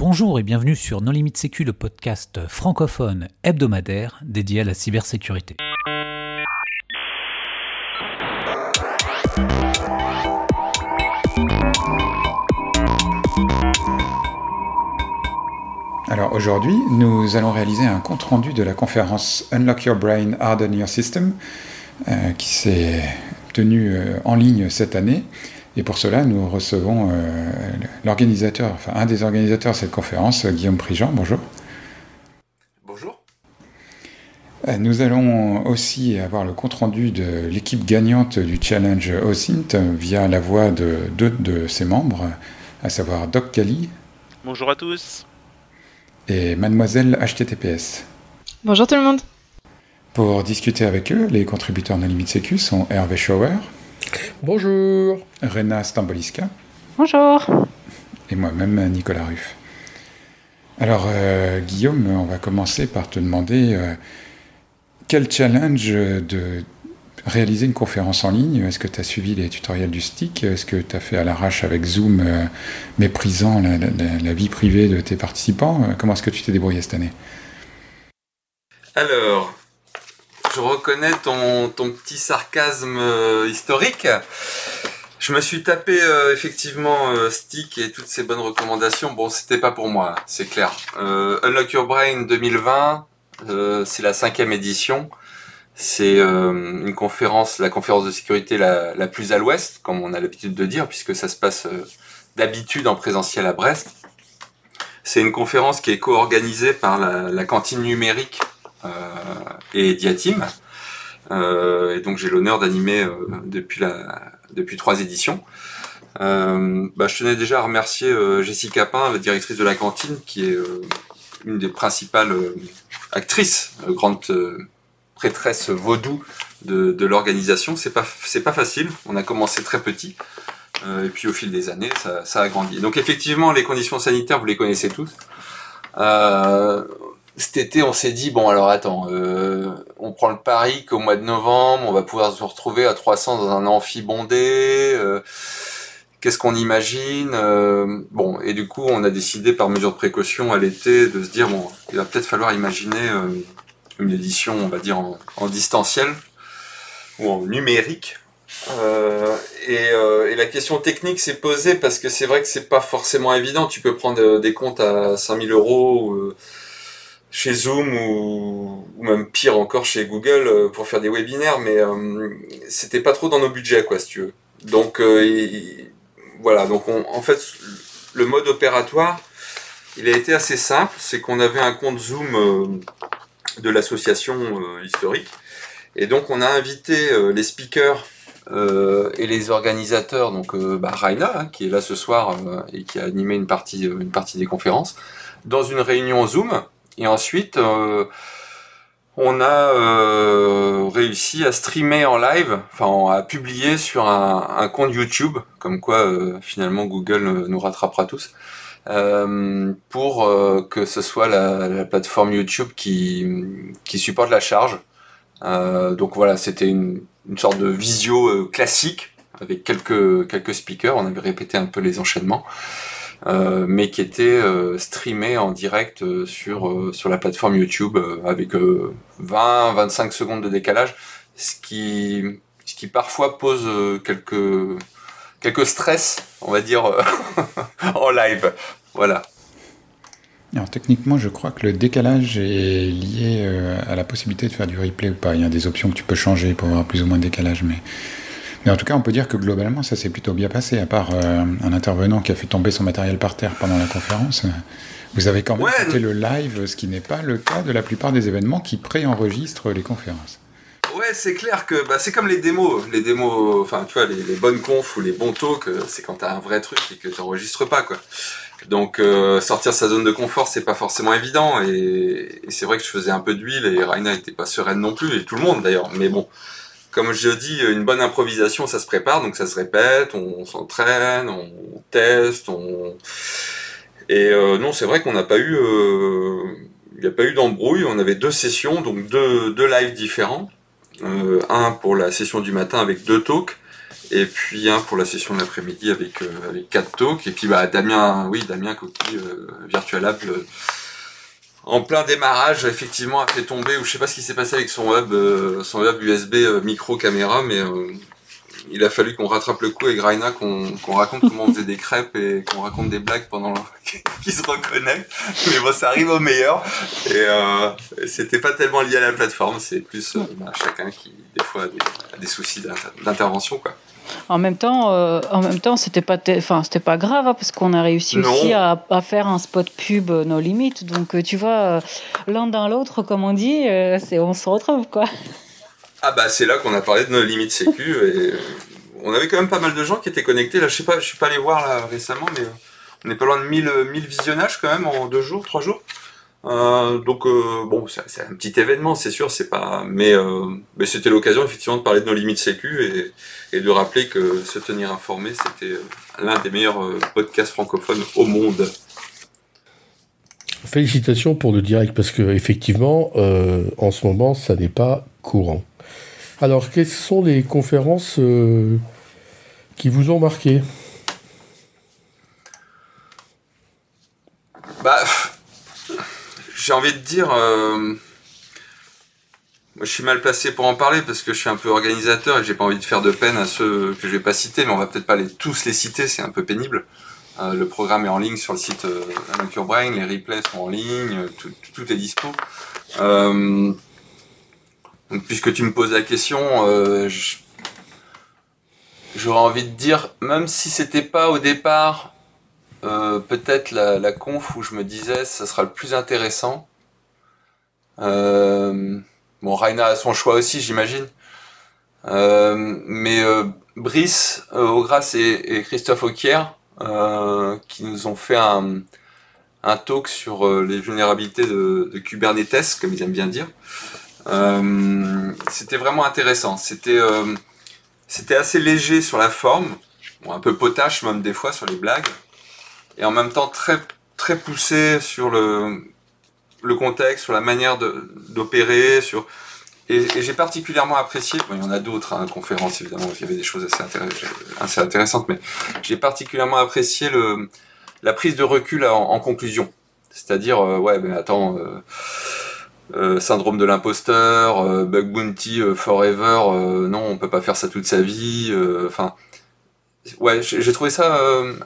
Bonjour et bienvenue sur Non Limite Sécu, le podcast francophone hebdomadaire dédié à la cybersécurité. Alors aujourd'hui, nous allons réaliser un compte-rendu de la conférence Unlock Your Brain, Harden Your System, euh, qui s'est tenue euh, en ligne cette année. Et pour cela, nous recevons euh, l'organisateur, enfin un des organisateurs de cette conférence, Guillaume Prigent. Bonjour. Bonjour. Nous allons aussi avoir le compte-rendu de l'équipe gagnante du challenge OSINT via la voix de deux de ses membres, à savoir Doc Kali. Bonjour à tous et Mademoiselle HTTPS. Bonjour tout le monde. Pour discuter avec eux, les contributeurs de Limite Sécu sont Hervé Schauer. Bonjour. Rena Stamboliska. Bonjour. Et moi-même, Nicolas Ruff. Alors, euh, Guillaume, on va commencer par te demander euh, quel challenge de réaliser une conférence en ligne? Est-ce que tu as suivi les tutoriels du stick? Est-ce que tu as fait à l'arrache avec Zoom, euh, méprisant la, vie privée de tes participants? Comment est-ce que tu t'es débrouillé cette année? Alors, je reconnais ton, ton petit sarcasme euh, historique. Je me suis tapé effectivement Stick et toutes ces bonnes recommandations. Bon, c'était pas pour moi, c'est clair. Unlock Your Brain 2020, c'est la cinquième édition. C'est euh, une conférence, la conférence de sécurité la, la plus à l'ouest, comme on a l'habitude de dire, puisque ça se passe euh, d'habitude en présentiel à Brest. C'est une conférence qui est co-organisée par la, cantine numérique euh, et Diatim. Euh, et donc j'ai l'honneur d'animer euh, depuis, depuis trois éditions. Bah, je tenais déjà à remercier Jessica Pain, la directrice de la cantine, qui est une des principales actrices, grande prêtresse vaudou de, l'organisation. C'est pas c'est pas facile. On a commencé très petit. Euh, et puis au fil des années, ça, ça, a grandi. Donc effectivement, les conditions sanitaires, vous les connaissez tous. Cet été, on s'est dit bon alors attends, euh, on prend le pari qu'au mois de novembre, on va pouvoir se retrouver à 300 dans un amphi bondé. Euh, Qu'est-ce qu'on imagine euh, Bon, et du coup, on a décidé par mesure de précaution à l'été de se dire bon, il va peut-être falloir imaginer euh, une édition, on va dire, en, distanciel ou en numérique. Et, la question technique s'est posée parce que c'est vrai que c'est pas forcément évident. Tu peux prendre des comptes à 5000 euros chez Zoom ou, même pire encore chez Google pour faire des webinaires, mais c'était pas trop dans nos budgets, quoi, si tu veux. Donc voilà, donc en fait, le mode opératoire, il a été assez simple. C'est qu'on avait un compte Zoom de l'association euh, historique. Et donc on a invité euh, les speakers euh, et les organisateurs, donc bah, Raina, hein, qui est là ce soir et qui a animé une partie, une partie des conférences, dans une réunion Zoom. Et ensuite, on a réussi à streamer en live, enfin à publier sur un, compte YouTube, comme quoi finalement Google nous rattrapera tous. Euh, pour euh, que ce soit la, la, plateforme YouTube qui, supporte la charge. Euh, donc voilà, c'était une, une, sorte de visio classique avec quelques, quelques speakers, on avait répété un peu les enchaînements, euh, mais qui était euh, streamé en direct sur, sur la plateforme YouTube avec 20-25 secondes de décalage, ce qui, ce qui parfois pose quelques, quelques stress, on va dire, en live. Voilà. Alors techniquement, je crois que le décalage est lié euh, à la possibilité de faire du replay ou pas. Il y a des options que tu peux changer pour avoir plus ou moins de décalage, mais, mais en tout cas, on peut dire que globalement, ça s'est plutôt bien passé, à part euh, un intervenant qui a fait tomber son matériel par terre pendant la conférence. Vous avez quand même fait le live, ce qui n'est pas le cas de la plupart des événements qui préenregistrent les conférences. Ouais, c'est clair que bah, c'est comme les démos. Les démos, enfin, tu vois, les, les bonnes confs ou les bons talks, euh, c'est quand t'as un vrai truc et que t'enregistres pas, quoi. Donc euh, sortir sa zone de confort, c'est pas forcément évident. Et, c'est vrai que je faisais un peu d'huile et Raina était pas sereine non plus, et tout le monde d'ailleurs. Mais bon, comme je dis, une bonne improvisation, ça se prépare, donc ça se répète, on, s'entraîne, on teste, on... Et euh, non, c'est vrai qu'on n'a pas eu... Euh, n'y a pas eu d'embrouille, on avait deux sessions, donc deux, deux lives différents. un pour la session du matin avec deux talks, Et puis un pour la session de l'après-midi avec euh, quatre talks. Et puis bah Damien, oui Damien euh, Virtual euh, en plein démarrage, effectivement, a fait tomber, ou je sais pas ce qui s'est passé avec son hub, euh, son hub USB euh, micro caméra, mais euh, il a fallu qu'on rattrape le coup avec Raina, qu'on raconte comment on faisait des crêpes et qu'on raconte des blagues pendant qu'il se reconnaît. Mais bon, ça arrive au meilleur. Et euh, c'était pas tellement lié à la plateforme, c'est plus euh, bah, chacun qui des fois a des, a des soucis d'inter- d'intervention quoi. En même temps, euh, en même temps, c'était pas, enfin, c'était pas grave hein, parce qu'on a réussi Non. aussi à, à faire un spot pub euh, No Limit. Donc, euh, tu vois, euh, l'un dans l'autre, comme on dit, c'est, on se retrouve quoi. Ah bah c'est là qu'on a parlé de nos limites sécu et euh, on avait quand même pas mal de gens qui étaient connectés. Là, je sais pas, je suis pas allé voir là récemment, mais euh, on est pas loin de 1000, euh, 1000 visionnages quand même en deux jours, trois jours. Donc bon, c'est un petit événement, c'est sûr, c'est pas, mais, c'était l'occasion effectivement de parler de nos limites sécu et, de rappeler que se tenir informé, c'était l'un des meilleurs podcasts francophones au monde. Félicitations pour le direct parce que effectivement, en ce moment, ça n'est pas courant. Alors, quelles sont les conférences euh, qui vous ont marqué? Bah, j'ai envie de dire, euh, moi je suis mal placé pour en parler parce que je suis un peu organisateur et j'ai pas envie de faire de peine à ceux que je vais pas citer, mais on va peut-être pas les, tous les citer, c'est un peu pénible. Euh, le programme est en ligne sur le site les replays sont en ligne, tout est dispo. Donc, puisque tu me poses la question, euh, j'aurais envie de dire, même si c'était pas au départ euh, peut-être la, la conf où je me disais ça sera le plus intéressant. Euh, bon, Raina a son choix aussi, j'imagine. Euh, mais Brice Augras et, Christophe Auquier qui nous ont fait un, talk sur les vulnérabilités de, de Kubernetes, comme ils aiment bien dire. Euh, c'était vraiment intéressant. C'était euh, c'était assez léger sur la forme, un peu potache même des fois sur les blagues et en même temps très très poussé sur le le contexte, sur la manière d'opérer, sur et, j'ai particulièrement apprécié. Bon, il y en a d'autres hein, conférences évidemment, il y avait des choses assez, intéress- assez intéressantes, mais j'ai particulièrement apprécié le la prise de recul en, conclusion. C'est-à-dire, euh, ouais, ben attends, euh, euh, syndrome de l'imposteur, euh, bug bounty euh, forever, non, on peut pas faire ça toute sa vie. Enfin, ouais, j'ai trouvé ça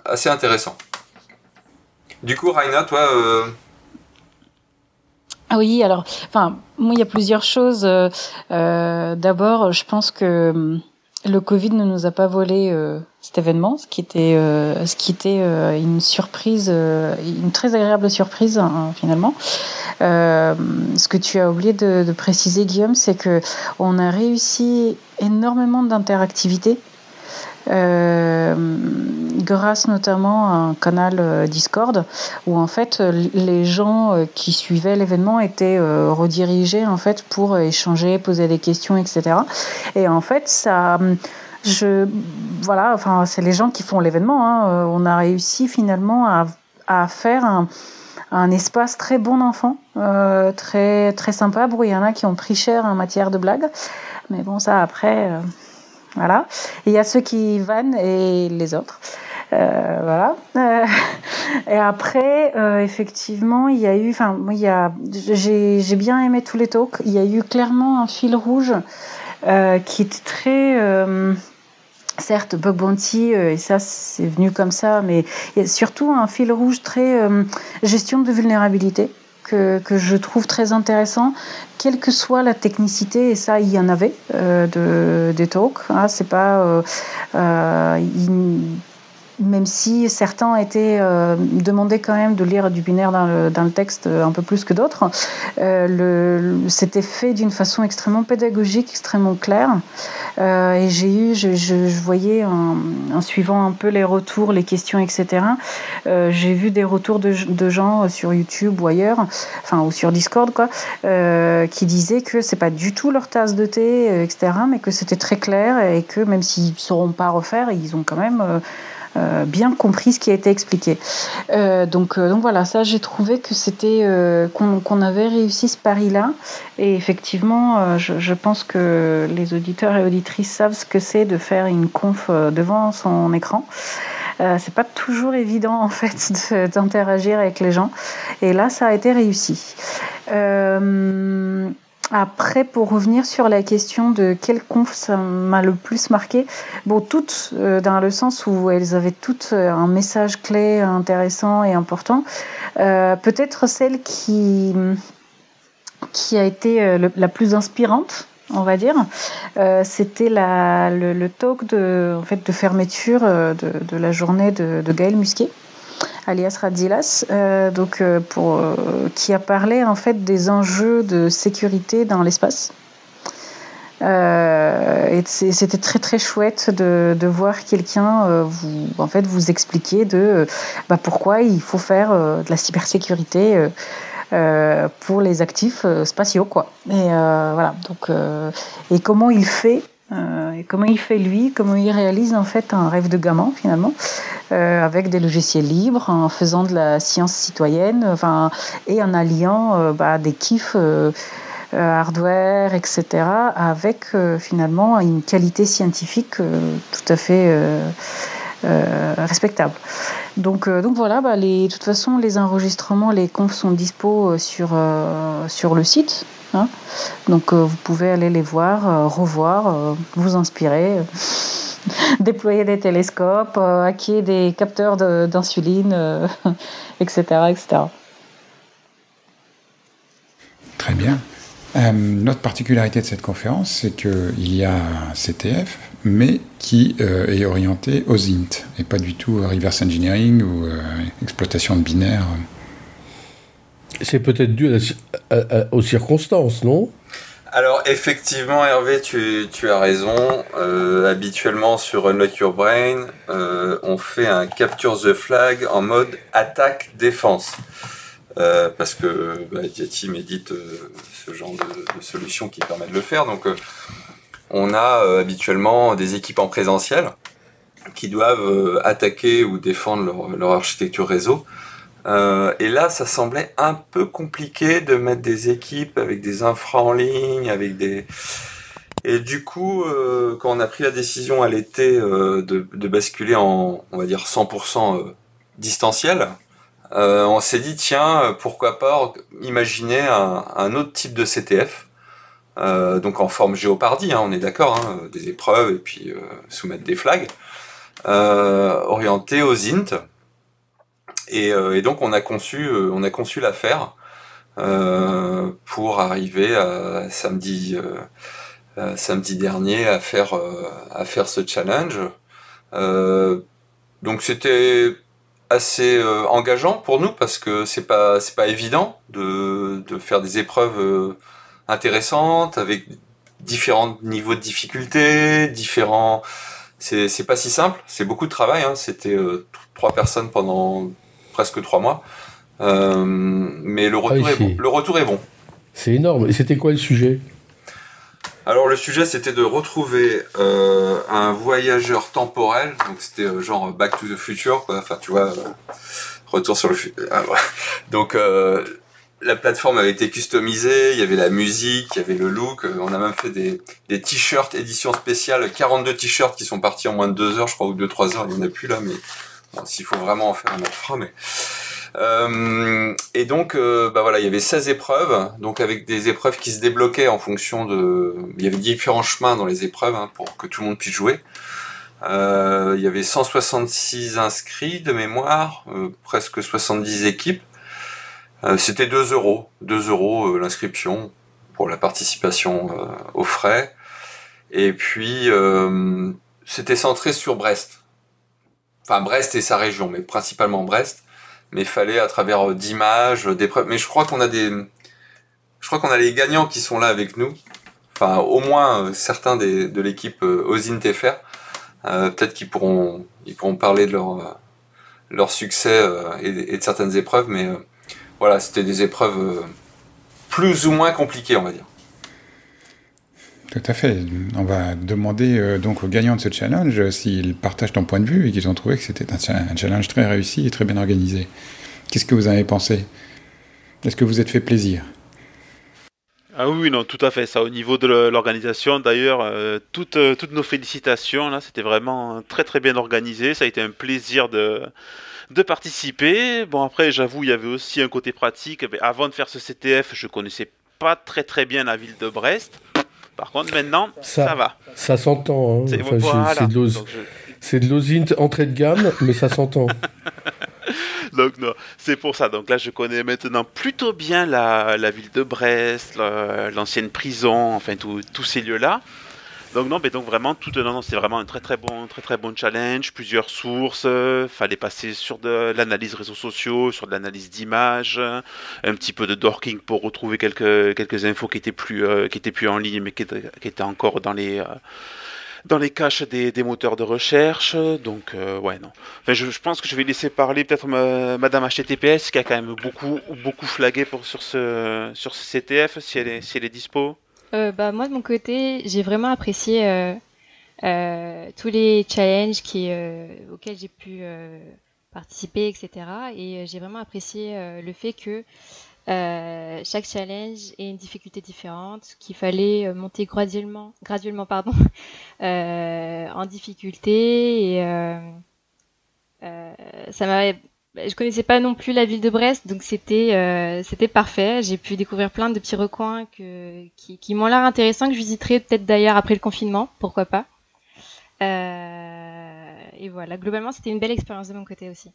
assez intéressant. Du coup, Raina, toi, Ah oui, alors, enfin, moi, il y a plusieurs choses. D'abord, je pense que hum, le Covid ne nous a pas volé euh, cet événement, ce qui était, euh, ce qui était euh, une surprise, euh, une très agréable surprise hein, finalement. Euh, ce que tu as oublié de, de préciser, Guillaume, c'est que on a réussi énormément d'interactivité. Euh, grâce notamment à un canal euh, Discord où en fait euh, les gens qui suivaient l'événement étaient redirigés en fait pour échanger, poser des questions, etc. Et en fait ça, je, voilà, enfin c'est les gens qui font l'événement. Hein, on a réussi finalement à, à faire un, un espace très bon enfant, très très sympa. Bon, il y en a qui ont pris cher en matière de blagues, mais bon ça après. Voilà. Il y a ceux qui vannent et les autres. Euh, voilà. Euh, et après, euh, effectivement, il y a eu, enfin, il y a, j'ai, j'ai bien aimé tous les talks. Il y a eu clairement un fil rouge euh, qui était très, euh, certes, bug bounty, euh, et ça, c'est venu comme ça, mais il y a surtout un fil rouge très gestion de vulnérabilité. Que, je trouve très intéressant, quelle que soit la technicité, et ça, il y en avait euh, de, des talks. Hein, c'est pas, euh, euh, même si certains étaient euh, demandés quand même de lire du binaire dans le, dans le texte euh, un peu plus que d'autres, euh, c'était fait d'une façon extrêmement pédagogique, extrêmement claire. Euh, et j'ai eu, je, je, je voyais en, en suivant un peu les retours, les questions, etc. euh, j'ai vu des retours de, de gens sur YouTube ou ailleurs, enfin ou sur Discord quoi, euh, qui disaient que c'est pas du tout leur tasse de thé, etc. Mais que c'était très clair et que même s'ils ne sauront pas refaire, ils ont quand même euh, bien compris ce qui a été expliqué. donc, donc voilà, ça j'ai trouvé que c'était qu'on avait réussi ce pari-là. Et effectivement, je, pense que les auditeurs et auditrices savent ce que c'est de faire une conf devant son écran. Euh, c'est pas toujours évident en fait d'interagir avec les gens. Et là, ça a été réussi. Euh, après, pour revenir sur la question de quelle conf ça m'a le plus marqué, bon, toutes, euh, dans le sens où elles avaient toutes un message clé intéressant et important. Peut-être celle qui, qui a été la plus inspirante, on va dire. Euh, c'était le, le, talk de, en fait, de fermeture euh, de, la journée de, Gaël Musquet alias Radzilas, euh, donc pour qui a parlé en fait des enjeux de sécurité dans l'espace. et c'était très très chouette de, voir quelqu'un vous en fait vous expliquer de bah, pourquoi il faut faire de la cybersécurité euh, pour les actifs euh, spatiaux quoi. Et euh, voilà donc et comment il fait et comment il fait lui, comment il réalise en fait un rêve de gamin finalement, avec des logiciels libres, en faisant de la science citoyenne, enfin, et en alliant bah, des kiffs hardware, etc., avec finalement une qualité scientifique tout à fait respectable. Donc, euh, donc voilà, bah, de toute façon, les enregistrements, les confs sont dispo euh, sur, euh, sur le site. Hein. Donc vous pouvez aller les voir, revoir, vous inspirer, déployer des télescopes, hacker des capteurs d'insuline, etc., etc. Très bien. Euh, notre particularité de cette conférence, c'est qu'il y a un CTF, mais qui euh, est orienté aux int, et pas du tout reverse engineering ou euh, exploitation de binaires. C'est peut-être dû aux circonstances, non? Alors effectivement Hervé, tu, as raison. habituellement sur Unlock Your Brain, on fait un capture the flag en mode attaque défense. Euh, parce que bah, Yati édite euh, ce genre de, solution qui permet de le faire. Donc, euh, on a habituellement des équipes en présentiel qui doivent attaquer ou défendre leur architecture réseau. Et là, ça semblait un peu compliqué de mettre des équipes avec des infras en ligne, avec des et du coup, quand on a pris la décision à l'été de, de, basculer en, on va dire, 100% distanciel, euh, on s'est dit tiens pourquoi pas imaginer un, autre type de CTF euh, donc en forme géopardie hein, on est d'accord hein, des épreuves et puis euh, soumettre des flags orienté aux int et, donc on a conçu on a conçu l'affaire pour arriver samedi samedi dernier à faire à faire ce challenge donc c'était assez euh, engageant pour nous parce que c'est pas c'est pas évident de, de faire des épreuves euh, intéressantes avec différents niveaux de difficulté, différents c'est c'est pas si simple, c'est beaucoup de travail hein. c'était euh, trois personnes pendant presque trois mois. mais le retour, ah est bon. le retour est bon. C'est énorme. Et c'était quoi le sujet? Alors le sujet c'était de retrouver euh, un voyageur temporel, donc c'était euh, genre Back to the Future, quoi. Enfin tu vois, euh, retour sur le futur. Ah, donc la plateforme avait été customisée, il y avait la musique, il y avait le look. On a même fait des, des t-shirts édition spéciale, 42 t-shirts qui sont partis en moins de 2 heures, je crois, ou 2-3 heures. Il n'y en a plus là, mais s'il faut vraiment en faire, un on Mais euh, et donc, euh, bah voilà, il y avait 16 épreuves, donc avec des épreuves qui se débloquaient en fonction de... Il y avait différents chemins dans les épreuves hein, pour que tout le monde puisse jouer. Euh, il y avait 166 inscrits de mémoire, euh, presque 70 équipes. Euh, c'était 2 euros, 2 euros l'inscription pour la participation aux frais. Et puis, c'était centré sur Brest. Enfin, Brest et sa région, mais principalement Brest mais il fallait à travers euh, d'images, des preuves. Mais je crois qu'on a des, je crois qu'on a les gagnants qui sont là avec nous. Enfin, au moins euh, certains des, de l'équipe euh, Ozin TFR. Peut-être qu'ils pourront, ils pourront parler de leur, leur succès et, de certaines épreuves, mais voilà, c'était des épreuves plus ou moins compliquées, on va dire. Tout à fait. On va demander euh, donc aux gagnants de ce challenge euh, s'ils partagent ton point de vue et qu'ils ont trouvé que c'était un, challenge très réussi et très bien organisé. Qu'est-ce que vous avez pensé? Est-ce que vous êtes fait plaisir? Ah oui, non, tout à fait. Ça, au niveau de l'organisation, d'ailleurs, euh, toutes, toutes nos félicitations. Là, c'était vraiment très très bien organisé. Ça a été un plaisir de, de participer. Bon, après, j'avoue, il y avait aussi un côté pratique. Avant de faire ce CTF, je connaissais pas très très bien la ville de Brest. Par contre, maintenant, ça, va. Ça s'entend. Hein. C'est de l'osint entrée de gamme, mais ça s'entend. donc c'est pour ça. Donc là, je connais maintenant plutôt bien la, la ville de Brest, l'ancienne prison, enfin tous ces lieux-là. Donc non, mais donc vraiment tout non, non c'est vraiment un très très bon très très bon challenge, plusieurs sources, euh, fallait passer sur de l'analyse réseaux sociaux, sur de l'analyse d'images, un petit peu de dorking pour retrouver quelques quelques infos qui étaient plus euh, qui étaient plus en ligne mais qui étaient, encore dans les euh, dans les caches des, moteurs de recherche. Donc, ouais, non. Enfin, je, je, pense que je vais laisser parler peut-être Madame HTTPS qui a quand même beaucoup, beaucoup flagué pour, sur, ce, sur ce CTF, si elle est, si elle est dispo. Euh, bah, moi, de mon côté, j'ai vraiment apprécié euh, euh, tous les challenges auxquels j'ai pu participer, etc. Et j'ai vraiment apprécié le fait que chaque challenge ait une difficulté différente, qu'il fallait monter graduellement, en difficulté. Et ça m'a je connaissais pas non plus la ville de Brest, donc c'était euh, c'était parfait. J'ai pu découvrir plein de petits recoins qui m'ont l'air intéressants, que je visiterai peut-être d'ailleurs après le confinement, pourquoi pas. Euh, et voilà, globalement, c'était une belle expérience de mon côté aussi.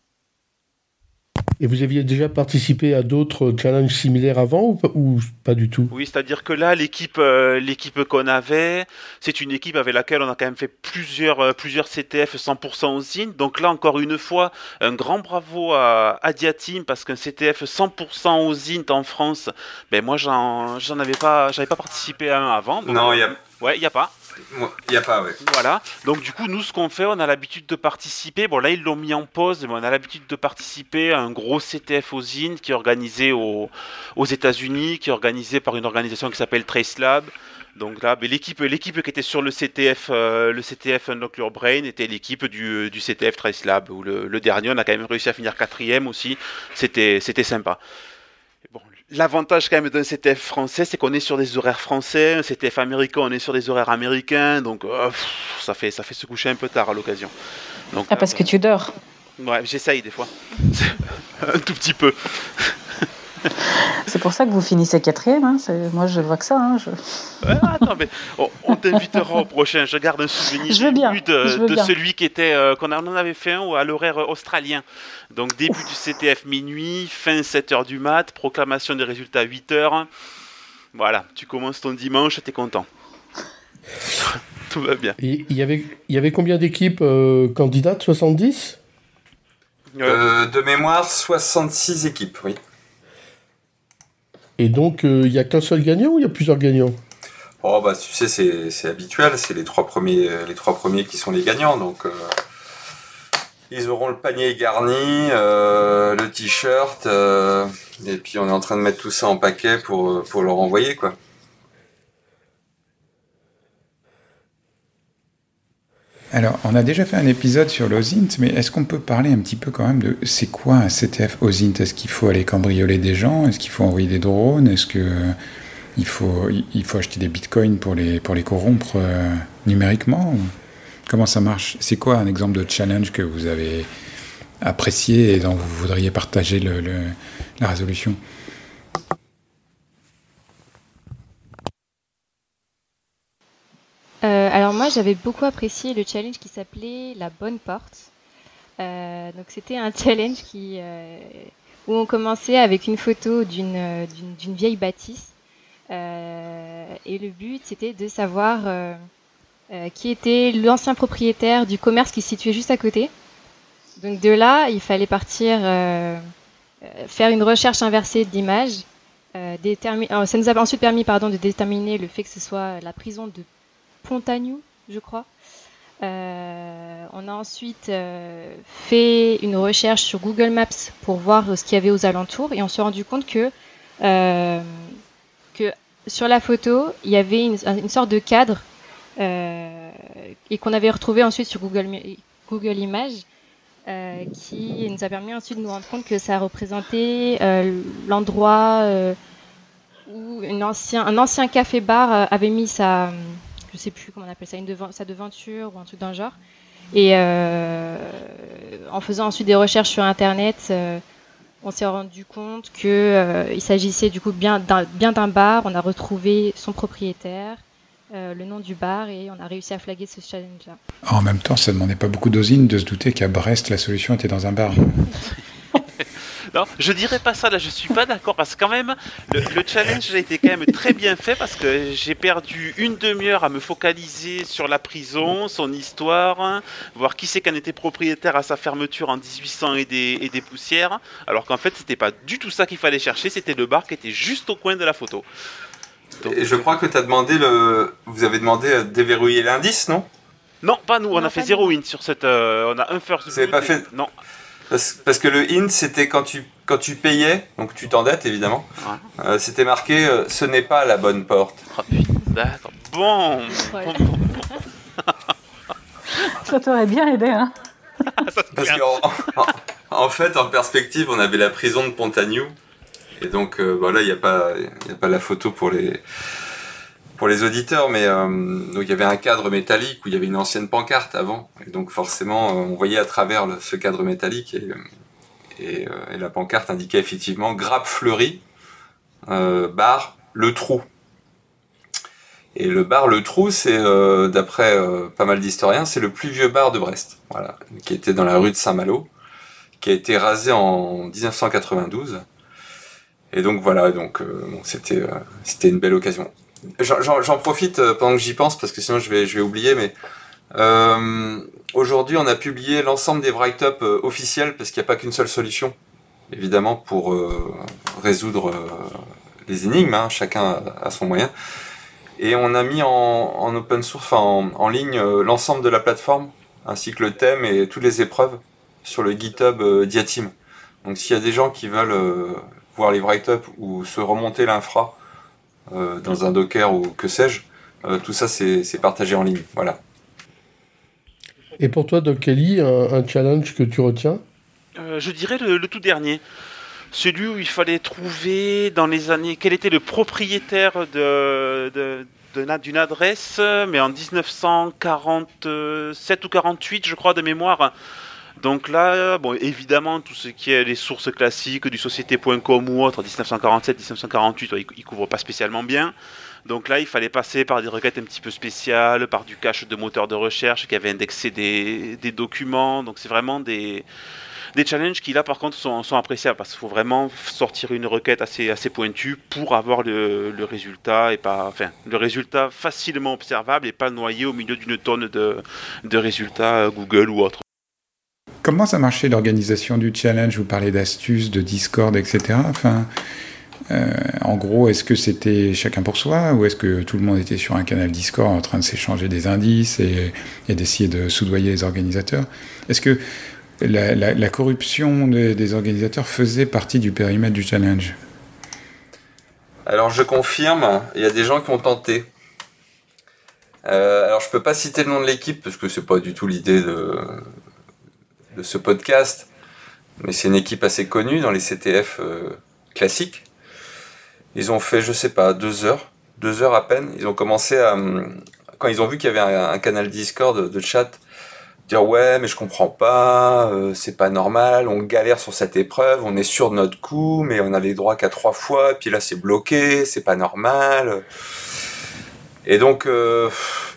Et vous aviez déjà participé à d'autres challenges similaires avant ou pas, du tout? Oui, c'est-à-dire que là, l'équipe euh, l'équipe qu'on avait, c'est une équipe avec laquelle on a quand même fait plusieurs, euh, plusieurs CTF 100% usine. Donc là, encore une fois, un grand bravo à, à Diatim parce qu'un CTF 100% usine en France, ben moi, j'en avais pas, j'avais pas participé à un avant. non, il y a... Ouais, il n'y a pas. Il n'y a pas, oui. Voilà. Donc, du coup, nous, ce qu'on fait, on a l'habitude de participer. Bon, là, ils l'ont mis en pause, mais on a l'habitude de participer à un gros CTF aux qui est organisé aux, États-Unis, qui est organisé par une organisation qui s'appelle TraceLab. Donc là, l'équipe, l'équipe qui était sur le CTF, euh, le CTF Unlock Your Brain était l'équipe du, du CTF TraceLab, où le, le, dernier, on a quand même réussi à finir quatrième aussi. C'était, c'était sympa. L'avantage quand même d'un CTF français, c'est qu'on est sur des horaires français. Un CTF américain, on est sur des horaires américains. Donc, euh, ça, fait, ça fait se coucher un peu tard à l'occasion. Donc, ah, parce que tu dors Ouais, j'essaye des fois. un tout petit peu. C'est pour ça que vous finissez quatrième. Hein. Moi, je vois que ça. Hein. attends, mais on, t'invitera au prochain. Je garde un souvenir je veux bien. de, celui qui était euh, qu'on en avait fait un à l'horaire australien. Donc début du CTF minuit, fin 7h du mat, proclamation des résultats à 8h. Voilà, tu commences ton dimanche, t'es content. Tout va bien. Il y avait, y avait combien d'équipes euh, candidates? 70 euh, De mémoire, 66 équipes, oui. Et donc, il n'y a qu'un seul gagnant ou il y a plusieurs gagnants? Oh, bah, tu sais, c'est habituel, c'est les, trois premiers, qui sont les gagnants, donc ils auront le panier garni, euh, le t-shirt, euh, et puis on est en train de mettre tout ça en paquet pour, pour leur envoyer, quoi. Alors, on a déjà fait un épisode sur l'OSINT, mais est-ce qu'on peut parler un petit peu quand même de c'est quoi un CTF OSINT? Est-ce qu'il faut aller cambrioler des gens? Est-ce qu'il faut envoyer des drones? Est-ce que il faut, il faut acheter des bitcoins pour les, corrompre euh, numériquement? Comment ça marche? C'est quoi un exemple de challenge que vous avez apprécié et dont vous voudriez partager la résolution? Euh, alors moi j'avais beaucoup apprécié le challenge qui s'appelait la bonne porte. Euh, donc c'était un challenge qui euh, où on commençait avec une photo d'une d'une vieille bâtisse et le but c'était de savoir qui était l'ancien propriétaire du commerce qui se situait juste à côté. Donc de là, il fallait partir faire une recherche inversée d'images. Ça nous a ensuite permis pardon, de déterminer le fait que ce soit la prison de Pontagnou, je crois. Euh, on a ensuite fait une recherche sur Google Maps pour voir ce qu'il y avait aux alentours et on s'est rendu compte que, que sur la photo, il y avait une, sorte de cadre euh, et qu'on avait retrouvé ensuite sur Google, Google Images. Euh, qui nous a permis ensuite de nous rendre compte que ça représentait euh, l'endroit euh, où ancien, un ancien café-bar euh, avait mis sa, je sais plus comment on appelle ça, une sa devanture ou un truc dans le genre. Et euh, en faisant ensuite des recherches sur Internet, euh, on s'est rendu compte que euh, il s'agissait du coup bien d'un bien d'un bar. On a retrouvé son propriétaire, euh, le nom du bar et on a réussi à flaguer ce challenge-là. En même temps, ça demandait pas beaucoup d'osine de se douter qu'à Brest, la solution était dans un bar. Non, je dirais pas ça là, je suis pas d'accord parce que quand même le, le challenge a été quand même très bien fait parce que j'ai perdu une demi-heure à me focaliser sur la prison, son histoire, hein, voir qui c'est qu'en était propriétaire à sa fermeture en 1800 et des, et des poussières, alors qu'en fait c'était pas du tout ça qu'il fallait chercher, c'était le bar qui était juste au coin de la photo. Donc- Et je crois que tu as demandé le. Vous avez demandé à déverrouiller l'indice, non? Non, pas nous, on Non, a fait zéro win sur cette. euh, on a un first. Vous avez pas fait- Non. Parce, parce que le hint, c'était quand tu, quand tu payais, donc tu t'endettes évidemment, Ouais. euh, c'était marqué euh, ce n'est pas la bonne porte. Oh, putain, d'accord. Bon. Voilà. Ça t'aurait bien aidé, hein. Parce qu'en en, en fait, en perspective, on avait la prison de Pontagnou. Et donc, euh, voilà, il n'y a, pas- il y a pas la photo pour les, pour les auditeurs, mais euh, donc il y avait un cadre métallique où il y avait une ancienne pancarte avant. Et donc, forcément, euh, on voyait à travers ce cadre métallique et, et, euh, la pancarte indiquait effectivement grappe fleurie, euh, bar, le trou. Et le bar Le Trou, c'est, euh, d'après euh, pas mal d'historiens, c'est le plus vieux bar de Brest, voilà, qui était dans la rue de Saint-Malo, qui a été rasé en 1992. Et donc voilà, donc euh, bon, c'était c'était une belle occasion. J'en- profite euh, pendant que j'y pense parce que sinon je vais je vais oublier, mais euh, aujourd'hui on a publié l'ensemble des write-up euh, officiels parce qu'il n'y a pas qu'une seule solution, évidemment pour résoudre les énigmes, hein, chacun a son moyen. Et on a mis en, en open source, en, en ligne, l'ensemble de la plateforme, ainsi que le thème et toutes les épreuves sur le GitHub d'Yatim. Donc s'il y a des gens qui veulent voir les write-up ou se remonter l'infra dans un Docker ou que sais-je, euh, tout ça c'est partagé en ligne. Voilà. Et pour toi, Doc Kelly, un, un challenge que tu retiens? Euh, je dirais le, le tout dernier. Celui où il fallait trouver dans les années quel était le propriétaire de, de- de na- d'une adresse, mais en 1947 ou 48, je crois, de mémoire. Donc là, bon, évidemment, tout ce qui est les sources classiques du société.com ou autre, 1947-1948, il, il couvre pas spécialement bien. Donc là, il fallait passer par des requêtes un petit peu spéciales, par du cache de moteur de recherche qui avait indexé des, des documents. Donc c'est vraiment des, des challenges qui là par contre sont, sont appréciables parce qu'il faut vraiment sortir une requête assez, assez pointue pour avoir le, le résultat et pas enfin le résultat facilement observable et pas noyé au milieu d'une tonne de, de résultats euh, Google ou autre. Comment ça marchait l'organisation du challenge? Vous parlez d'astuces, de Discord, etc. Euh, en gros, est-ce que c'était chacun pour soi ou est-ce que tout le monde était sur un canal Discord en train de s'échanger des indices et, d'essayer de soudoyer les organisateurs? Est-ce que la, corruption des, des organisateurs faisait partie du périmètre du challenge? Alors je confirme, il y a des gens qui ont tenté. Euh, alors je peux pas citer le nom de l'équipe parce que c'est pas du tout l'idée de, de ce podcast, mais c'est une équipe assez connue dans les CTF euh, classiques. Ils ont fait, je sais pas, deux heures, deux heures à peine. Ils ont commencé à, hum, quand ils ont vu qu'il y avait un, canal Discord de, chat, dire ouais mais je comprends pas, euh, c'est pas normal, on galère sur cette épreuve, on est sûr de notre coup, mais on avait droit qu'à trois fois, puis là c'est bloqué, c'est pas normal. Et donc, euh,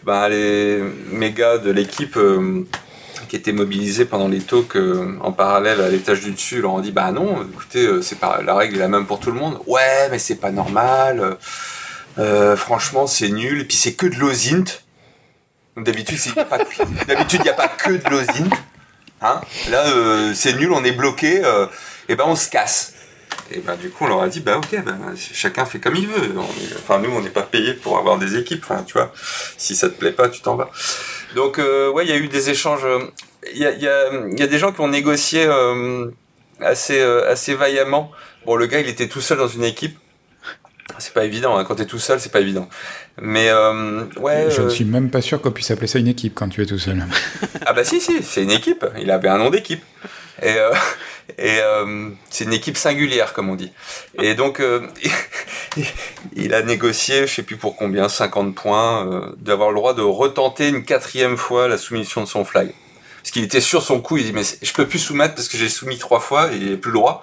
ben, les gars de l'équipe qui étaient mobilisés pendant les talks euh, en parallèle à l'étage du dessus leur ont dit bah non, écoutez, euh, c'est pas la règle est la même pour tout le monde. Ouais, mais c'est pas normal. Euh, franchement, c'est nul. Et puis c'est que de l'osint. D'habitude, c'est pas d'habitude il n'y a pas que de l'osint. Hein Là, c'est nul, on est bloqué. et ben on se casse. Et ben du coup, on leur a dit bah ok, ben, chacun fait comme il veut. On est- enfin nous, on n'est pas payé pour avoir des équipes. Enfin, tu vois, si ça te plaît pas, tu t'en vas. Donc euh, ouais, il y a eu des échanges. euh, Il y a, y, a, y a des gens qui ont négocié euh, assez euh, assez vaillamment. Bon, le gars, il était tout seul dans une équipe. c'est pas évident. Hein. Quand t'es tout seul, c'est pas évident. Mais euh, ouais. Je ne euh, suis même pas sûr qu'on puisse appeler ça une équipe quand tu es tout seul. Ah bah si, si, c'est une équipe. Il avait un nom d'équipe. Et, euh, et euh, c'est une équipe singulière, comme on dit. Et donc, euh, il a négocié, je sais plus pour combien, 50 points, d'avoir le droit de retenter une quatrième fois la soumission de son flag. Parce qu'il était sur son coup, il dit mais je peux plus soumettre parce que j'ai soumis trois fois et il est plus le droit.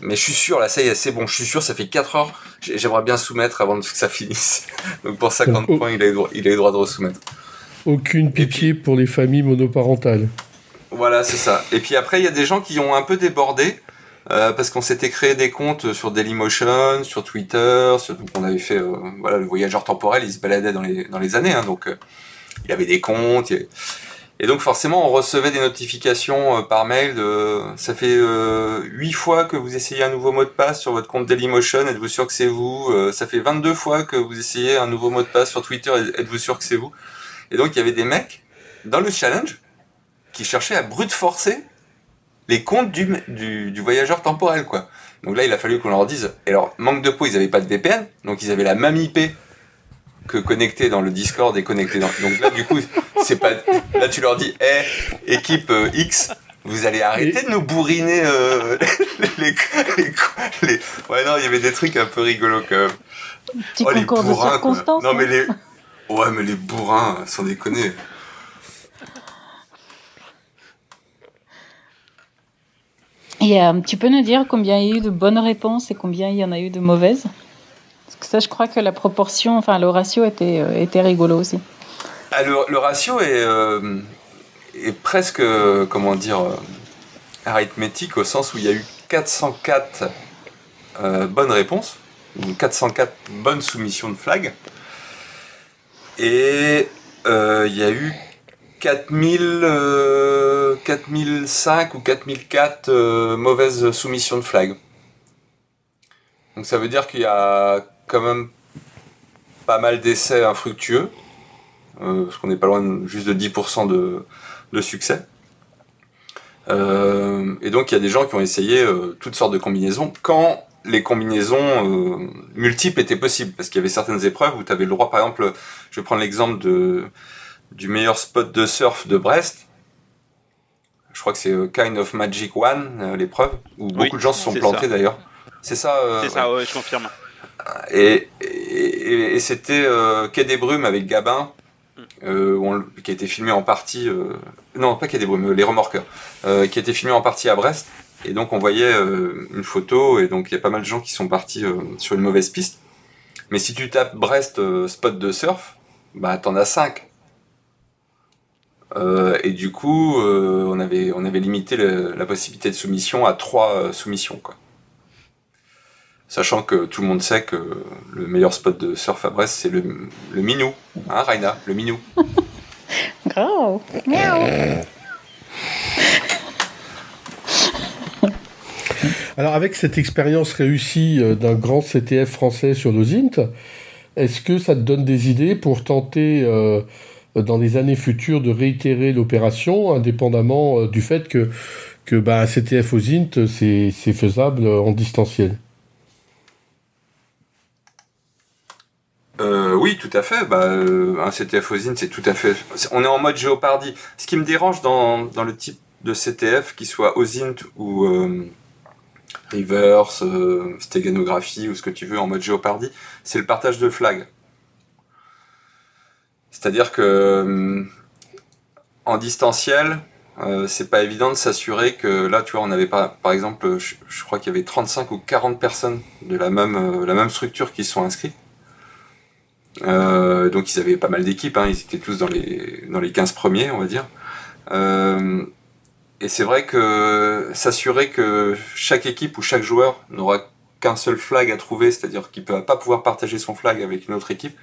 Mais je suis sûr, là ça y est, c'est bon, je suis sûr, ça fait 4 heures, j'ai- j'aimerais bien soumettre avant que ça finisse. Donc pour 50 Donc, oh. points, il a eu le droit, il a eu le droit de resoumettre. Aucune pitié pour les familles monoparentales. Voilà, c'est ça. Et puis après, il y a des gens qui ont un peu débordé. euh, parce qu'on s'était créé des comptes sur Dailymotion, sur Twitter, sur, donc on avait fait euh, voilà le voyageur temporel, il se baladait dans les dans les années, hein, donc euh, il avait des comptes, avait- et donc forcément on recevait des notifications euh, par mail de ça fait euh, huit fois que vous essayez un nouveau mot de passe sur votre compte Dailymotion, êtes-vous sûr que c'est vous Ça fait 22 fois que vous essayez un nouveau mot de passe sur Twitter, êtes-vous sûr que c'est vous? Et donc il y avait des mecs dans le challenge qui cherchaient à brute forcer les comptes du, du, du voyageur temporel, quoi. Donc là, il a fallu qu'on leur dise. Et alors, manque de peau, ils avaient pas de VPN, donc ils avaient la même IP que connecté dans le Discord et connecté dans. Donc là, du coup, c'est pas. Là, tu leur dis, hé, équipe euh, X, vous allez arrêter de nous bourriner euh, les, les, les- Ouais, non, il y avait des trucs un peu rigolos quand même. Petit Oh, les de bourrins, quoi. circonstances. Non, hein. mais les. Ouais, mais les bourrins, sans déconner. Et euh, tu peux nous dire combien il y a eu de bonnes réponses et combien il y en a eu de mauvaises? Parce que ça, je crois que la proportion, enfin le ratio était, euh, était rigolo aussi. Ah, le, ratio est, euh, est presque, comment dire, arithmétique au sens où il y a eu 404 euh, bonnes réponses, ou 404 bonnes soumissions de flag, et il y a eu 4000, euh, 4005 ou 4004 euh, mauvaises soumissions de flag. Donc ça veut dire qu'il y a quand même pas mal d'essais infructueux euh, parce qu'on n'est pas loin juste de 10% de, succès. Euh, et donc il y a des gens qui ont essayé euh, toutes sortes de combinaisons quand les combinaisons euh, multiples étaient possibles, parce qu'il y avait certaines épreuves où tu avais le droit, par exemple, je vais prendre l'exemple de, du meilleur spot de surf de Brest. Je crois que c'est euh, Kind of Magic One, euh, l'épreuve, où beaucoup Oui, de gens se sont plantés d'ailleurs. C'est ça euh, C'est ça, ouais, je confirme. et, et, et c'était Quai des Brumes avec Gabin, euh, on- qui a été filmé en partie. euh, non, pas Quai des Brumes, Les Remorqueurs, euh, qui a été filmé en partie à Brest. Et donc on voyait une photo, et donc il y a pas mal de gens qui sont partis sur une mauvaise piste. Mais si tu tapes Brest spot de surf, bah t'en as 5. Et du coup, euh, on, avait, on avait limité le- la possibilité de soumission à 3 soumissions. Quoi. Sachant que tout le monde sait que le meilleur spot de surf à Brest, c'est le, le Minou. Hein, Raina Le Minou. Grave. Alors, avec cette expérience réussie euh, d'un grand CTF français sur l'OSINT, est-ce que ça te donne des idées pour tenter, euh, dans les années futures, de réitérer l'opération, indépendamment euh, du fait que, que bah, un CTF OSINT, c'est c'est faisable en distanciel Euh, oui, tout à fait. Bah, euh, un CTF Ozine, c'est tout à fait. On est en mode géopardie. Ce qui me dérange dans, dans le type de CTF, qu'il soit Ozint ou euh, Reverse, stéganography ou ce que tu veux en mode géopardie, c'est le partage de flag. C'est-à-dire que euh, en distanciel, euh, c'est pas évident de s'assurer que là, tu vois, on avait pas, par exemple, je, crois qu'il y avait 35 ou 40 personnes de la même, euh, la même structure qui se sont inscrites. Euh, donc ils avaient pas mal d'équipes, hein, ils étaient tous dans les, dans les 15 premiers, on va dire. Et c'est vrai que s'assurer que chaque équipe ou chaque joueur n'aura qu'un seul flag à trouver, c'est-à-dire qu'il ne va pas pouvoir partager son flag avec une autre équipe,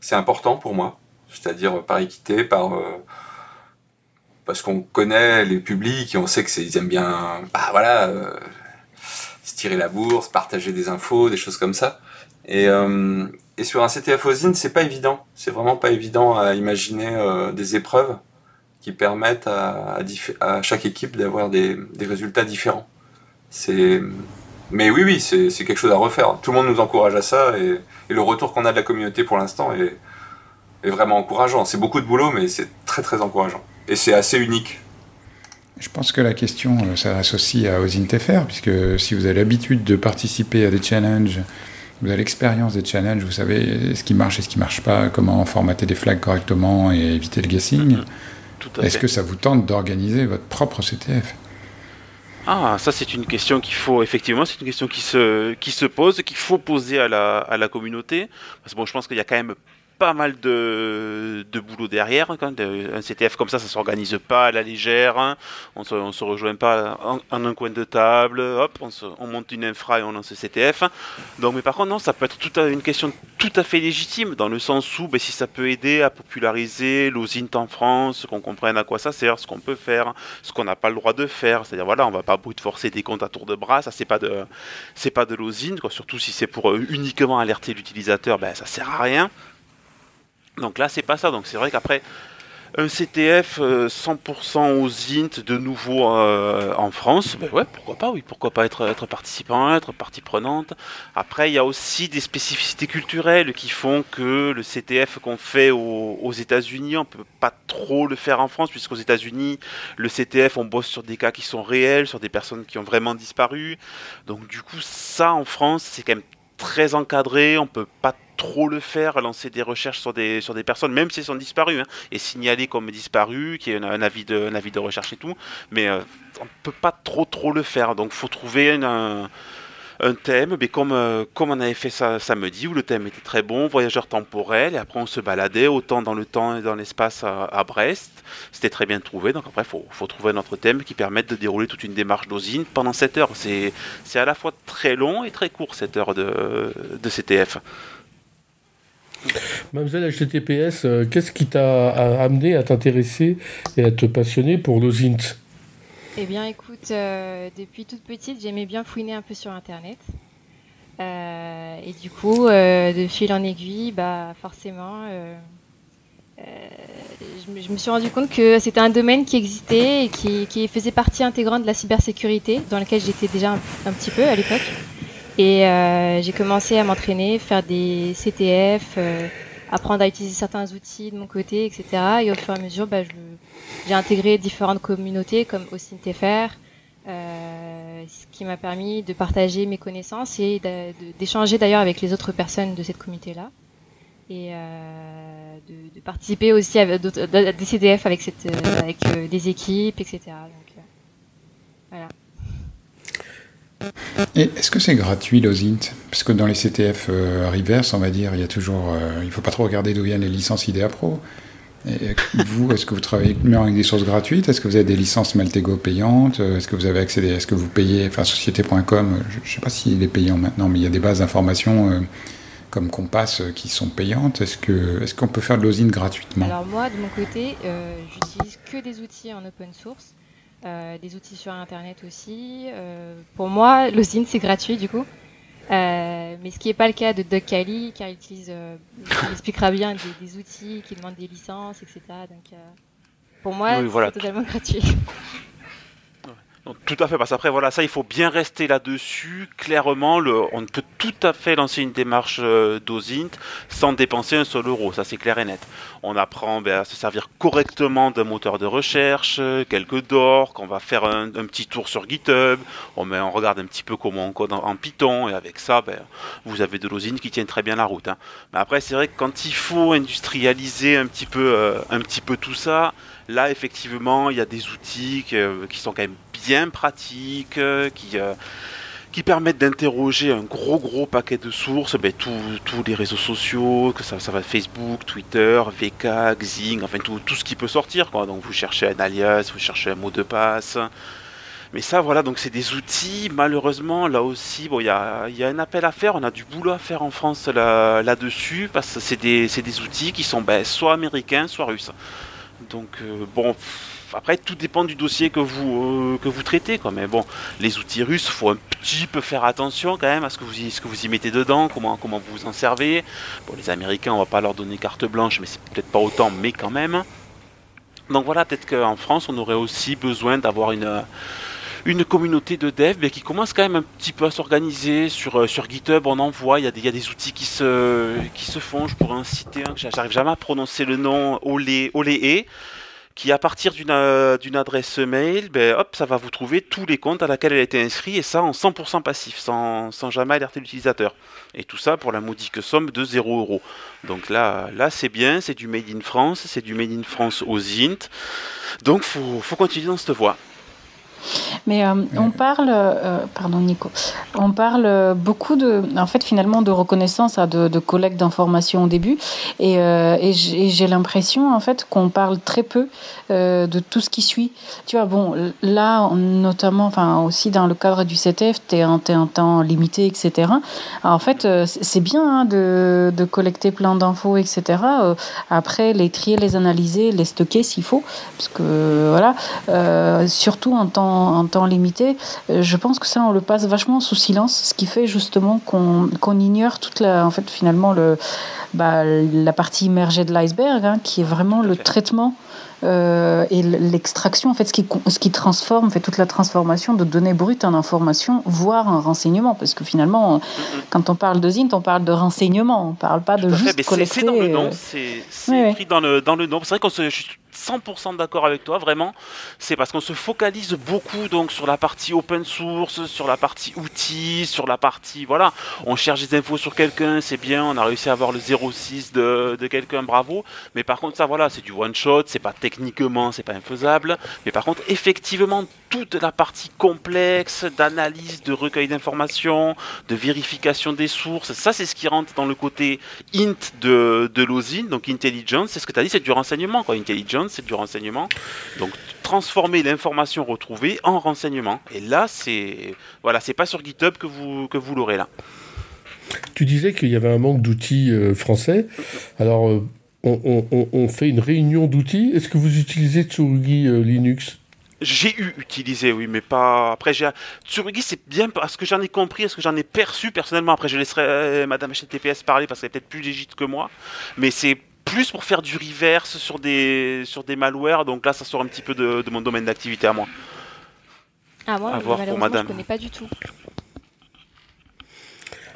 c'est important pour moi. C'est-à-dire par équité, par... euh, parce qu'on connaît les publics et on sait que c'est ils aiment bien, bah voilà, euh, se tirer la bourse, partager des infos, des choses comme ça. Et, euh, et sur un CTF Ozine, c'est pas évident. C'est vraiment pas évident à imaginer des épreuves qui permettent à, à, chaque équipe d'avoir des, des résultats différents. C'est Mais oui, oui, c'est quelque chose à refaire. Tout le monde nous encourage à ça et le retour qu'on a de la communauté pour l'instant est, est vraiment encourageant. C'est beaucoup de boulot, mais c'est très très encourageant. Et c'est assez unique. Je pense que la question euh, s'adresse aussi à OSINTFR, puisque si vous avez l'habitude de participer à des challenges, vous avez l'expérience des challenges, vous savez ce qui marche et ce qui marche pas, comment formater des flags correctement et éviter le guessing. À Est-ce que ça vous tente d'organiser votre propre CTF Ah, ça c'est une question qu'il faut effectivement, c'est une question qui se qui se pose, qu'il faut poser à la à la communauté. Parce que bon, je pense qu'il y a quand même pas mal de, de boulot derrière. hein, Quand de- un CTF comme ça, ça s'organise pas à la légère. hein. On se, se rejoint pas en, un coin de table. Hop, on, se- on monte une infra et on lance le CTF. Donc, mais par contre, non, ça peut être tout à- une question tout à fait légitime dans le sens où, ben, si ça peut aider à populariser l'OSINT en France, qu'on comprenne à quoi ça sert, ce qu'on peut faire, ce qu'on n'a pas le droit de faire. C'est-à-dire, voilà, on va pas brute forcer des comptes à tour de bras. Ça, c'est pas de, c'est pas de l'OSINT. Surtout si c'est pour euh, uniquement alerter l'utilisateur, ben, ça sert à rien. Donc là, c'est pas ça. Donc c'est vrai qu'après, un CTF euh, 100% aux int de nouveau euh, en France, ben ouais, pourquoi pas, oui, pourquoi pas être, participant, être partie prenante. Après, il y a aussi des spécificités culturelles qui font que le CTF qu'on fait aux, aux États-Unis, on peut pas trop le faire en France, puisqu'aux États-Unis, le CTF, on bosse sur des cas qui sont réels, sur des personnes qui ont vraiment disparu. Donc du coup, ça en France, c'est quand même très encadré, on peut pas trop le faire, lancer des recherches sur des, sur des personnes, même si elles sont disparues, hein, et signaler comme disparues, qu'il y ait un, avis de, recherche et tout, mais euh, on peut pas trop trop le faire, donc faut trouver un, un thème, mais comme, euh, comme on avait fait ça samedi, où le thème était très bon, voyageur temporel, et après on se baladait autant dans le temps et dans l'espace à, Brest, c'était très bien trouvé, donc après faut, faut trouver un autre thème qui permette de dérouler toute une démarche d'osine pendant 7 heures, c'est à la fois très long et très court cette heure de, de CTF. Mademoiselle HTTPS, euh, qu'est-ce qui t'a amené à t'intéresser et à te passionner pour l'OSINT Eh bien, écoute, euh, depuis toute petite, j'aimais bien fouiner un peu sur Internet. Euh, et du coup, euh, de fil en aiguille, bah forcément, je, me, suis rendu compte que c'était un domaine qui existait et qui, faisait partie intégrante de la cybersécurité, dans lequel j'étais déjà un, un petit peu à l'époque. Et j'ai commencé à m'entraîner, faire des CTF, apprendre à utiliser certains outils de mon côté, etc. Et au fur et à mesure, bah, j'ai intégré différentes communautés comme OSINTFR, euh, ce qui m'a permis de partager mes connaissances et d'échanger d'ailleurs avec les autres personnes de cette communauté-là. Et euh, de, de participer aussi à des CDF avec, cette, euh, avec euh, des équipes, etc. Donc, euh, voilà. Et est-ce que c'est gratuit l'OSINT Parce que dans les CTF euh, reverse, on va dire, il y a toujours. euh, il faut pas trop regarder d'où viennent les licences IDEA Pro. Et vous, est-ce que vous travaillez uniquement avec des sources gratuites? Est-ce que vous avez des licences Maltego payantes? Euh, Est-ce que vous avez accédé Est-ce que vous payez Enfin, société.com, euh, je ne sais pas s'il est payant maintenant, mais il y a des bases d'information euh, comme Compass euh, qui sont payantes. Est-ce qu'on peut faire de l'OSINT gratuitement? Alors moi, de mon côté, euh, j'utilise que des outils en open source, euh, des outils sur Internet aussi. Euh, pour moi, l'OSINT, c'est gratuit du coup. Euh, mais ce qui n'est pas le cas de Doug Kelly, car il utilise, euh, il expliquera bien des, des outils qui demandent des licences, etc. Donc euh, pour moi, Oui, voilà. c'est totalement gratuit. Tout à fait, parce qu'après, voilà, ça, il faut bien rester là-dessus. Clairement, on peut tout à fait lancer une démarche euh, sans dépenser un seul euro, ça c'est clair et net. On apprend ben, à se servir correctement d'un moteur de recherche, euh, quelques docs, on va faire un, petit tour sur GitHub, on, regarde un petit peu comment on code en, Python, et avec ça, ben, vous avez de l'OSINT qui tient très bien la route. hein. Mais après, c'est vrai que quand il faut industrialiser un petit peu, euh, tout ça, Là, effectivement, il y a des outils qui sont quand même bien pratiques, euh, qui, euh, qui permettent d'interroger un gros gros paquet de sources, ben, tous les réseaux sociaux, que ça, ça va Facebook, Twitter, VK, Xing, enfin tout, tout ce qui peut sortir. Quoi. Donc vous cherchez un alias, vous cherchez un mot de passe. Mais ça, voilà, donc c'est des outils. Malheureusement, là aussi, bon, il y a, y a un appel à faire. On a du boulot à faire en France là- là-dessus, parce que c'est des, des outils qui sont ben, soit américains, soit russes. Donc euh, bon, après tout dépend du dossier que vous euh, que vous traitez quoi. Mais bon, les outils russes, faut un petit peu faire attention quand même à ce que vous y, ce que vous y mettez dedans, comment comment vous vous en servez. Bon, les Américains, on va pas leur donner carte blanche, mais c'est peut-être pas autant, mais quand même. Donc voilà, peut-être qu'en France, on aurait aussi besoin d'avoir une euh, une communauté de devs qui commence quand même un petit peu à s'organiser sur, sur GitHub. On en voit, il y, a des, y a des outils qui se, qui se font. Je pourrais en citer un j'arrive jamais à prononcer le nom, Olé, Oléé qui à partir d'une adresse mail, ben, hop, ça va vous trouver tous les comptes à laquelle elle a été inscrite et ça en 100% passif, sans, sans, jamais alerter l'utilisateur. Et tout ça pour la modique somme de 0 euros. Donc là, là c'est bien, c'est du Made in France, c'est du Made in France aux int. Donc faut, faut continuer dans cette voie. Mais euh, on parle, euh, pardon Nico, on parle beaucoup de, en fait finalement de reconnaissance, à de, de collecte d'informations au début, et, euh, et j'ai l'impression en fait qu'on parle très peu de tout ce qui suit. Tu vois, bon, là notamment, enfin aussi dans le cadre du CTF, tu es, un temps limité, etc. Alors, en fait, c'est bien hein, de, de, collecter plein d'infos, etc. après, les trier, les analyser, les stocker s'il faut, parce que voilà, surtout en temps en, temps limité, euh, je pense que ça, on le passe vachement sous silence, ce qui fait justement qu'on ignore toute la, en fait, finalement, le, bah, la partie immergée de l'iceberg, hein, qui est vraiment le traitement euh, et l'extraction, en fait, ce qui, ce qui transforme, fait toute la transformation de données brutes en informations, voire en renseignement, parce que finalement, quand on parle de ZINT, on parle de renseignement, on parle pas de juste collecter. C'est dans le nom, euh, c'est écrit dans le, dans le nom. C'est vrai qu'on se 100% d'accord avec toi, vraiment. C'est parce qu'on se focalise beaucoup donc sur la partie open source, sur la partie outils, sur la partie voilà, on cherche des infos sur quelqu'un, c'est bien, on a réussi à avoir le 06 de, de quelqu'un, bravo. Mais par contre ça voilà, c'est du one shot, c'est pas techniquement, c'est pas infaisable. Mais par contre effectivement toute la partie complexe d'analyse, de recueil d'informations, de vérification des sources, ça c'est ce qui rentre dans le côté int de, de l'OSIN, donc intelligence, c'est ce que tu as dit, c'est du renseignement quoi, intelligence c'est du renseignement. Donc transformer l'information retrouvée en renseignement. Et là, c'est voilà, c'est pas sur GitHub que vous que vous l'aurez là. Tu disais qu'il y avait un manque d'outils euh, français. Alors, euh, on, fait une réunion d'outils. Est-ce que vous utilisez Tsurugi euh, Linux? J'ai eu utilisé, oui, mais pas. Après, j'ai. Tsurugi, c'est bien parce que j'en ai compris, parce que j'en ai perçu personnellement. Après, je laisserai Madame HTTPS parler parce qu'elle est peut-être plus légite que moi. Mais c'est plus pour faire du reverse sur des, sur des malwares. Donc là, ça sort un petit peu de, mon domaine d'activité à moi. Ah, moi, malheureusement, je connais pas du tout.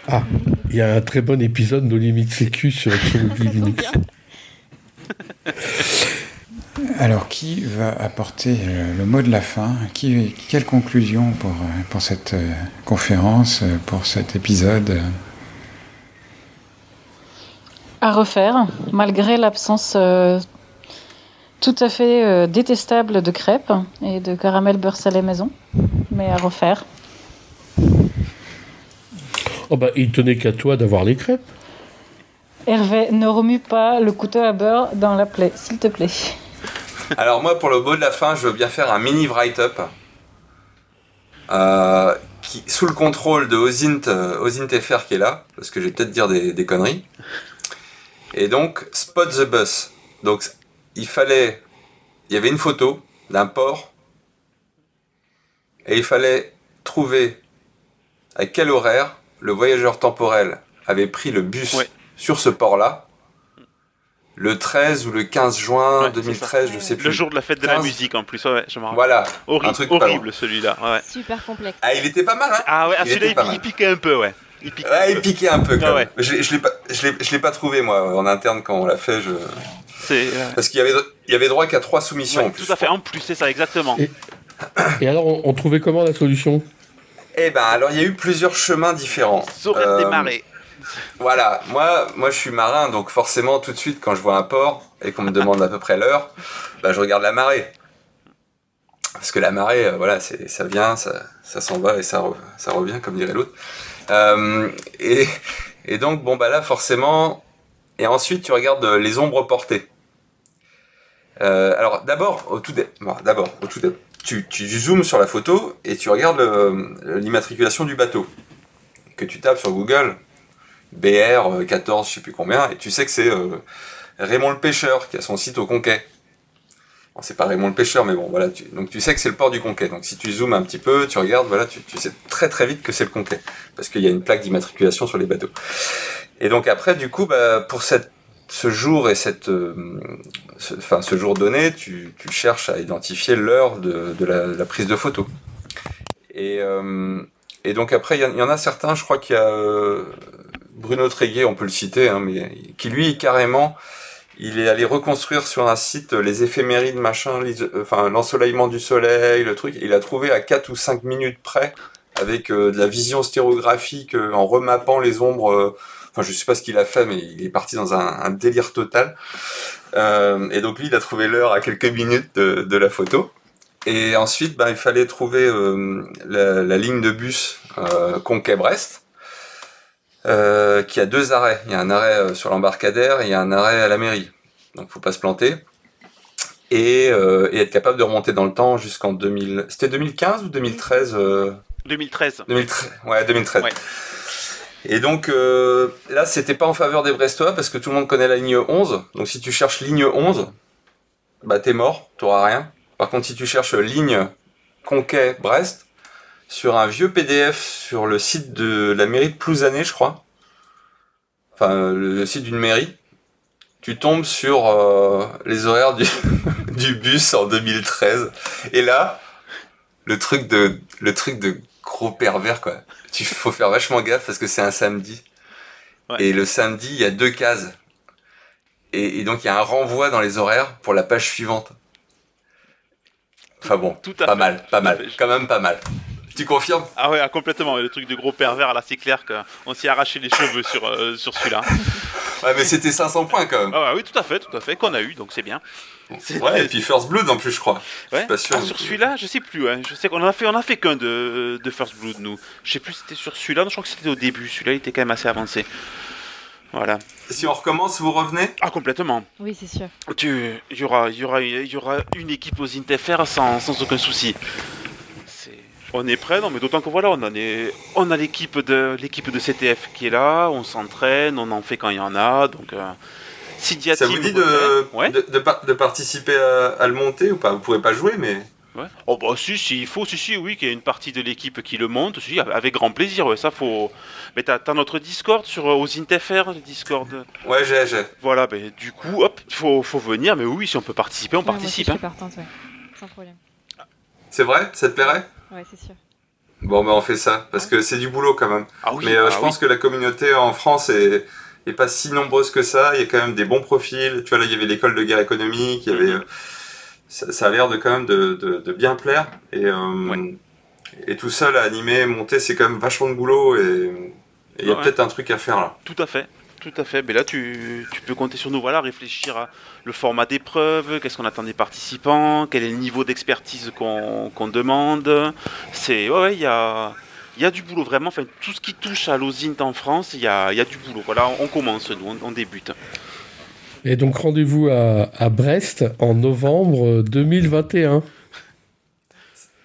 Ah, il y a un très bon épisode de Limite Sécu sur Linux. Alors, qui va apporter euh, le mot de la fin? Qui, Quelle conclusion pour, euh, pour cette euh, conférence, pour cet épisode? À refaire, malgré l'absence euh, tout à fait euh, détestable de crêpes et de caramel beurre salé maison, mais à refaire. Oh bah, il tenait qu'à toi d'avoir les crêpes. Hervé, ne remue pas le couteau à beurre dans la plaie, s'il te plaît. Alors moi, pour le beau de la fin, je veux bien faire un mini write-up. Euh, qui, sous le contrôle de Ozint, Ozint FR qui est là, parce que je vais peut-être dire des conneries. Et donc, spot the bus. Donc, il fallait. Il y avait une photo d'un port. Et il fallait trouver à quel horaire le voyageur temporel avait pris le bus sur ce port-là. Le 13 ou le 15 juin 2013, je sais plus. Le jour de la fête de la musique en plus, ouais, je me rappelle. Voilà, horrible, un truc horrible celui-là. Ouais. Super complexe. Ah, il était pas mal, hein Ah ouais, ah, celui-là il, piquait un peu, ouais. Il piquait, ouais, il piquait un peu. Quand même. Je, je l'ai pas, je l'ai pas trouvé moi en interne quand on l'a fait. Je... Parce qu'il y avait, il y avait droit qu'à trois soumissions. en plus, tout à fait. En plus, c'est ça exactement. Et, alors, on, trouvait comment la solution? Eh ben, alors il y a eu plusieurs chemins différents. Saurait euh, démarrer. Voilà, moi, moi je suis marin, donc forcément tout de suite quand je vois un port et qu'on me demande à peu près l'heure, bah, je regarde la marée. Parce que la marée, euh, voilà, c'est, ça vient, ça, s'en va et ça, revient, comme dirait l'autre. Euh, et, donc, bon, bah là, forcément. Et ensuite, tu regardes euh, les ombres portées. Alors, d'abord, au tout d'abord, au tout tu, tu zoomes sur la photo et tu regardes l'immatriculation du bateau. Que tu tapes sur Google, BR 14, je sais plus combien, et tu sais que c'est Raymond le pêcheur qui a son site au Conquet c'est pas Raymond le pêcheur, mais bon, voilà. Tu, donc tu sais que c'est le port du Conquet. Donc si tu zoomes un petit peu, tu regardes, voilà, tu, sais très très vite que c'est le Conquet, parce qu'il y a une plaque d'immatriculation sur les bateaux. Et donc après, du coup, bah, pour cette, ce jour et cette, euh, ce, enfin ce jour donné, tu, tu, cherches à identifier l'heure de, de, la, prise de photo. Et, et donc après, il y, y, en a certains, je crois qu'il y a Bruno Tréguier, on peut le citer, hein, mais qui lui carrément il est allé reconstruire sur un site les éphémérides, machin, enfin l'ensoleillement du soleil, le truc. Il a trouvé à 4 ou 5 minutes près, avec euh, de la vision stéréographique, euh, en remappant les ombres. Euh, enfin, je sais pas ce qu'il a fait, mais il est parti dans un, délire total. et donc lui, il a trouvé l'heure à quelques minutes de, la photo. Et ensuite, bah, il fallait trouver la, la, ligne de bus Conquet-Brest. Euh, qui a deux arrêts. Il y a un arrêt euh, sur l'embarcadère et il y a un arrêt à la mairie. Donc faut pas se planter. Et, euh, et être capable de remonter dans le temps jusqu'en 2000. C'était 2015 ou 2013 2013. 2013. Ouais, 2013. Et donc là, c'était pas en faveur des Brestois parce que tout le monde connaît la ligne 11. Donc si tu cherches ligne 11, bah t'es mort, t'auras rien. Par contre, si tu cherches ligne Conquet-Brest, sur un vieux PDF sur le site de la mairie de Plouzané, je crois. Enfin, le site d'une mairie. Tu tombes sur euh, les horaires du, du bus en 2013. Et là, le truc de, le truc de gros pervers, quoi. Tu faut faire vachement gaffe parce que c'est un samedi. Et le samedi, il y a deux cases. Et, donc, il y a un renvoi dans les horaires pour la page suivante. Enfin bon, Tout pas mal, pas mal, quand même pas mal. Tu confirmes? Ah ouais, ah, complètement. Le truc de gros pervers, là, c'est clair qu'on s'y arraché les cheveux sur, euh, sur celui-là. Ouais, mais c'était 500 points quand même. Ah oui, tout à fait, tout à fait, qu'on a eu, donc c'est bien. Ouais, et puis First Blood en plus, je crois. Ouais. pas sûr. Ah, sur celui-là, je sais plus. Je sais qu'on a fait, on a fait qu'un de, de First Blood, nous. Je sais plus si c'était sur celui-là. Je crois que c'était au début. Celui-là, il était quand même assez avancé. Voilà. Si on recommence, vous revenez? Ah, complètement. Oui, c'est sûr. Il y aura, y, aura, y aura une équipe aux Interfer sans, sans aucun souci. On est prêt, non, mais d'autant que voilà, on, est, on a l'équipe de l'équipe de CTF qui est là, on s'entraîne, on en fait quand il y en a, donc. Euh, Ça vous dit de, de, participer à, le monter ou pas? Vous pourrez pas jouer, mais. Ouais. Oh bah si, si, il faut, si, si, oui, qu'il y ait une partie de l'équipe qui le monte, si, avec grand plaisir, ouais, ça faut... Mais t'as as notre Discord sur euh, aux le Discord? Ouais, j'ai, j'ai. Voilà, ben du coup, hop, faut, faut venir, mais oui, si on peut participer, on participe. Moi, je hein. partante, ouais. sans problème. C'est vrai? Ça te plairait? Ouais, c'est sûr. Bon, ben on fait ça, parce que c'est du boulot quand même. Ah Mais euh, ah je pense que la communauté en France est, est, pas si nombreuse que ça. Il y a quand même des bons profils. Tu vois, là, il y avait l'école de guerre économique, il y avait. Mhm. Ça, a l'air de quand même de, de, bien plaire. Et, euh, et tout ça, là, animer, monter, c'est quand même vachement de boulot. Et il y a peut-être un truc à faire là. Tout à fait. Tout à fait. Mais là, tu, tu, peux compter sur nous. Voilà, réfléchir à le format d'épreuve, qu'est-ce qu'on attend des participants, quel est le niveau d'expertise qu'on demande. C'est ouais, il y a il y a du boulot vraiment. Enfin, tout ce qui touche à l'OSINT en France, il y a, y a, du boulot. Voilà, on commence, nous, on, débute. Et donc rendez-vous à, à, Brest en novembre 2021.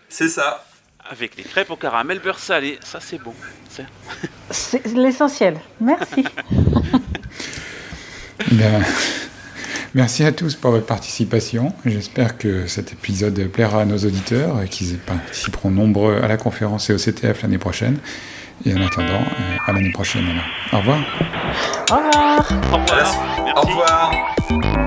C'est ça. Avec les crêpes au caramel beurre salé, ça c'est bon. C'est l'essentiel. Merci. merci à tous pour votre participation. J'espère que cet épisode plaira à nos auditeurs et qu'ils participeront nombreux à la conférence et au CTF l'année prochaine. Et en attendant, euh, à l'année prochaine. Au revoir. Au revoir. Au revoir. Au revoir.